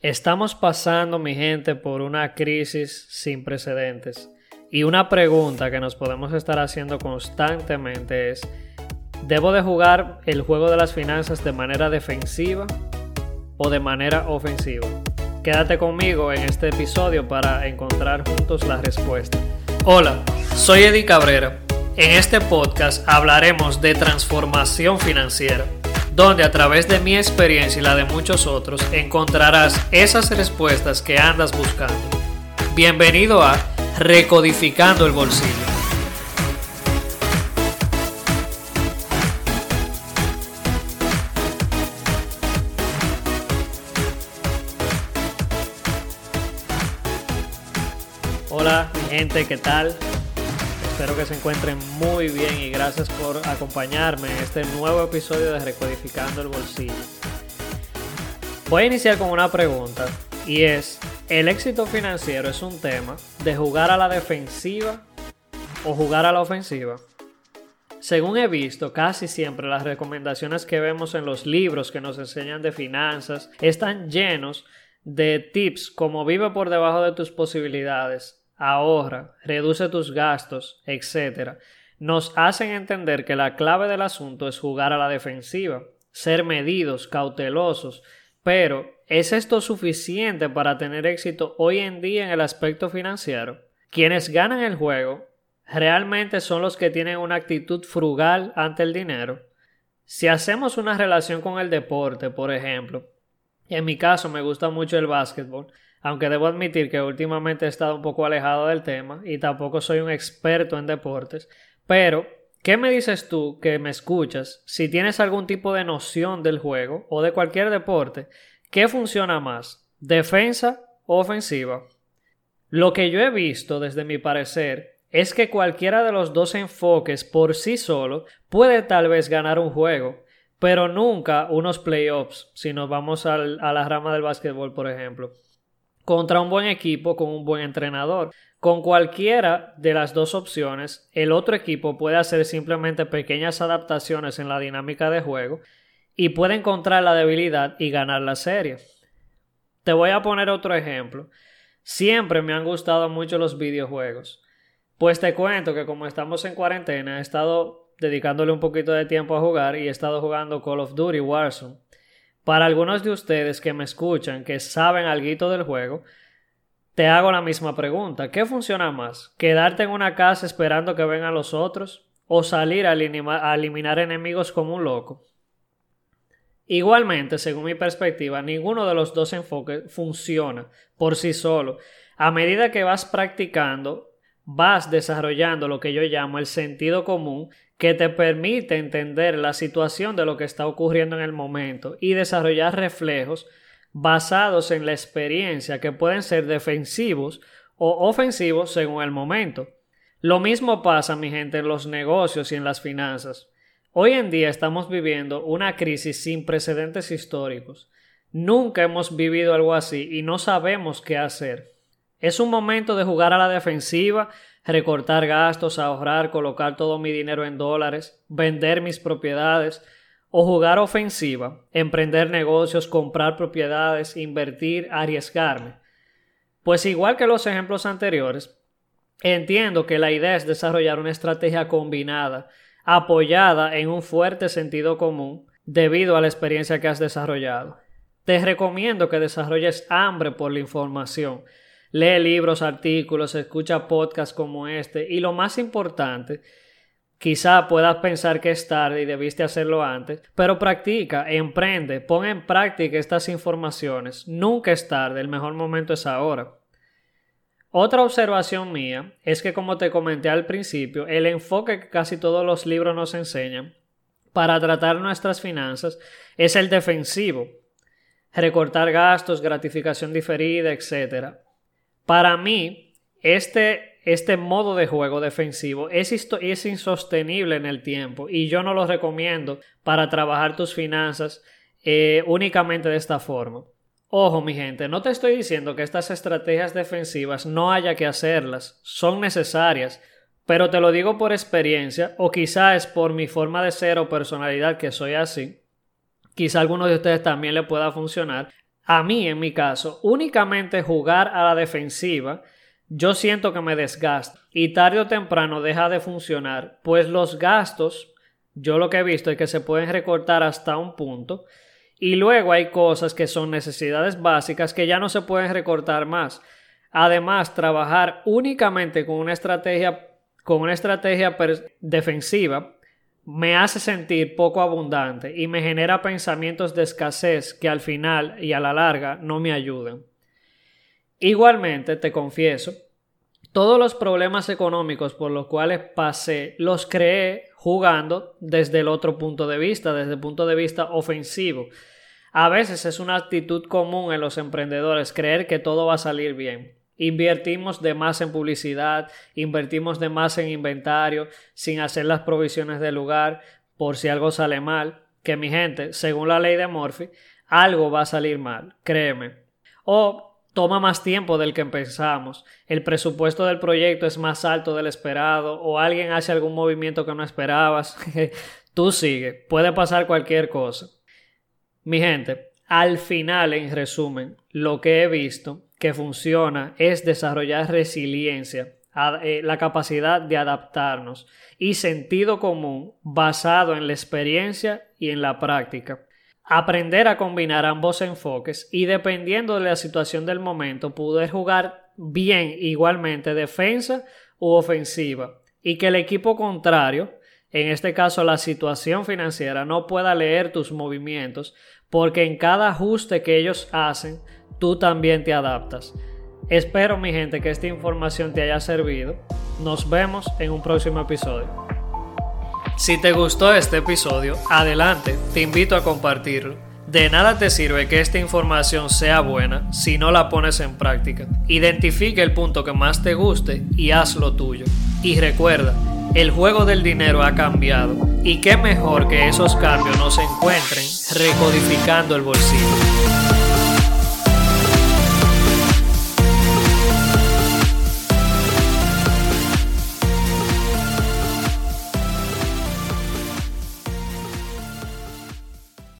Estamos pasando, mi gente, por una crisis sin precedentes. Y una pregunta que nos podemos estar haciendo constantemente es, ¿debo de jugar el juego de las finanzas de manera defensiva o de manera ofensiva? Quédate conmigo en este episodio para encontrar juntos la respuesta. Hola, soy Eddie Cabrera. En este podcast hablaremos de transformación financiera donde a través de mi experiencia y la de muchos otros encontrarás esas respuestas que andas buscando. Bienvenido a Recodificando el Bolsillo. Hola, mi gente, ¿qué tal? Espero que se encuentren muy bien y gracias por acompañarme en este nuevo episodio de Recodificando el Bolsillo. Voy a iniciar con una pregunta y es, ¿el éxito financiero es un tema de jugar a la defensiva o jugar a la ofensiva? Según he visto, casi siempre las recomendaciones que vemos en los libros que nos enseñan de finanzas están llenos de tips como vive por debajo de tus posibilidades, ahorra, reduce tus gastos, etc., nos hacen entender que la clave del asunto es jugar a la defensiva, ser medidos, cautelosos, pero ¿es esto suficiente para tener éxito hoy en día en el aspecto financiero? Quienes ganan el juego realmente son los que tienen una actitud frugal ante el dinero. Si hacemos una relación con el deporte, por ejemplo, en mi caso me gusta mucho el básquetbol, aunque debo admitir que últimamente he estado un poco alejado del tema y tampoco soy un experto en deportes, pero ¿qué me dices tú que me escuchas si tienes algún tipo de noción del juego o de cualquier deporte? ¿Qué funciona más? ¿Defensa o ofensiva? Lo que yo he visto desde mi parecer es que cualquiera de los dos enfoques por sí solo puede tal vez ganar un juego, pero nunca unos playoffs, si nos vamos a la rama del básquetbol, por ejemplo contra un buen equipo con un buen entrenador. Con cualquiera de las dos opciones, el otro equipo puede hacer simplemente pequeñas adaptaciones en la dinámica de juego y puede encontrar la debilidad y ganar la serie. Te voy a poner otro ejemplo. Siempre me han gustado mucho los videojuegos. Pues te cuento que como estamos en cuarentena, he estado dedicándole un poquito de tiempo a jugar y he estado jugando Call of Duty Warzone. Para algunos de ustedes que me escuchan, que saben algo del juego, te hago la misma pregunta. ¿Qué funciona más? ¿Quedarte en una casa esperando que vengan los otros? ¿O salir a, a eliminar enemigos como un loco? Igualmente, según mi perspectiva, ninguno de los dos enfoques funciona por sí solo. A medida que vas practicando, vas desarrollando lo que yo llamo el sentido común que te permite entender la situación de lo que está ocurriendo en el momento y desarrollar reflejos basados en la experiencia que pueden ser defensivos o ofensivos según el momento. Lo mismo pasa, mi gente, en los negocios y en las finanzas. Hoy en día estamos viviendo una crisis sin precedentes históricos. Nunca hemos vivido algo así y no sabemos qué hacer. Es un momento de jugar a la defensiva recortar gastos, ahorrar, colocar todo mi dinero en dólares, vender mis propiedades o jugar ofensiva, emprender negocios, comprar propiedades, invertir, arriesgarme. Pues igual que los ejemplos anteriores, entiendo que la idea es desarrollar una estrategia combinada, apoyada en un fuerte sentido común debido a la experiencia que has desarrollado. Te recomiendo que desarrolles hambre por la información, lee libros, artículos, escucha podcasts como este y lo más importante, quizá puedas pensar que es tarde y debiste hacerlo antes, pero practica, emprende, pon en práctica estas informaciones. Nunca es tarde, el mejor momento es ahora. Otra observación mía es que como te comenté al principio, el enfoque que casi todos los libros nos enseñan para tratar nuestras finanzas es el defensivo. Recortar gastos, gratificación diferida, etc. Para mí, este, este modo de juego defensivo es, es insostenible en el tiempo y yo no lo recomiendo para trabajar tus finanzas eh, únicamente de esta forma. Ojo, mi gente, no te estoy diciendo que estas estrategias defensivas no haya que hacerlas, son necesarias, pero te lo digo por experiencia o quizá es por mi forma de ser o personalidad que soy así. Quizá alguno de ustedes también le pueda funcionar a mí, en mi caso, únicamente jugar a la defensiva, yo siento que me desgasta y tarde o temprano deja de funcionar, pues los gastos, yo lo que he visto es que se pueden recortar hasta un punto y luego hay cosas que son necesidades básicas que ya no se pueden recortar más. Además, trabajar únicamente con una estrategia con una estrategia defensiva me hace sentir poco abundante y me genera pensamientos de escasez que al final y a la larga no me ayudan. Igualmente, te confieso, todos los problemas económicos por los cuales pasé los creé jugando desde el otro punto de vista, desde el punto de vista ofensivo. A veces es una actitud común en los emprendedores creer que todo va a salir bien. Invertimos de más en publicidad, invertimos de más en inventario, sin hacer las provisiones del lugar, por si algo sale mal, que mi gente, según la ley de Murphy, algo va a salir mal, créeme. O toma más tiempo del que pensamos, el presupuesto del proyecto es más alto del esperado, o alguien hace algún movimiento que no esperabas. Tú sigue, puede pasar cualquier cosa. Mi gente, al final, en resumen, lo que he visto que funciona es desarrollar resiliencia, eh, la capacidad de adaptarnos y sentido común basado en la experiencia y en la práctica. Aprender a combinar ambos enfoques y dependiendo de la situación del momento poder jugar bien igualmente defensa u ofensiva y que el equipo contrario, en este caso la situación financiera, no pueda leer tus movimientos porque en cada ajuste que ellos hacen tú también te adaptas. Espero mi gente que esta información te haya servido. Nos vemos en un próximo episodio. Si te gustó este episodio, adelante, te invito a compartirlo. De nada te sirve que esta información sea buena si no la pones en práctica. Identifique el punto que más te guste y haz lo tuyo. Y recuerda, el juego del dinero ha cambiado y qué mejor que esos cambios no se encuentren recodificando el bolsillo.